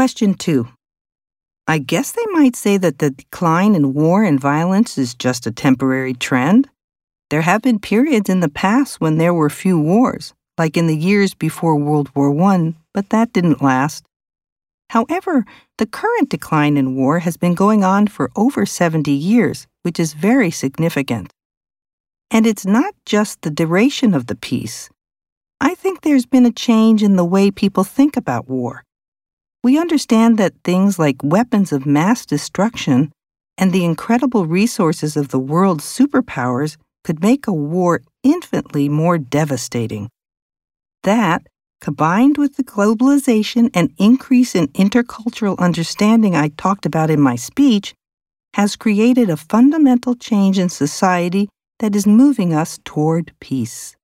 Question 2. I guess they might say that the decline in war and violence is just a temporary trend. There have been periods in the past when there were few wars, like in the years before World War I, but that didn't last. However, the current decline in war has been going on for over 70 years, which is very significant. And it's not just the duration of the peace. I think there's been a change in the way people think about war. We understand that things like weapons of mass destruction and the incredible resources of the world's superpowers could make a war infinitely more devastating. That, combined with the globalization and increase in intercultural understanding I talked about in my speech, has created a fundamental change in society that is moving us toward peace.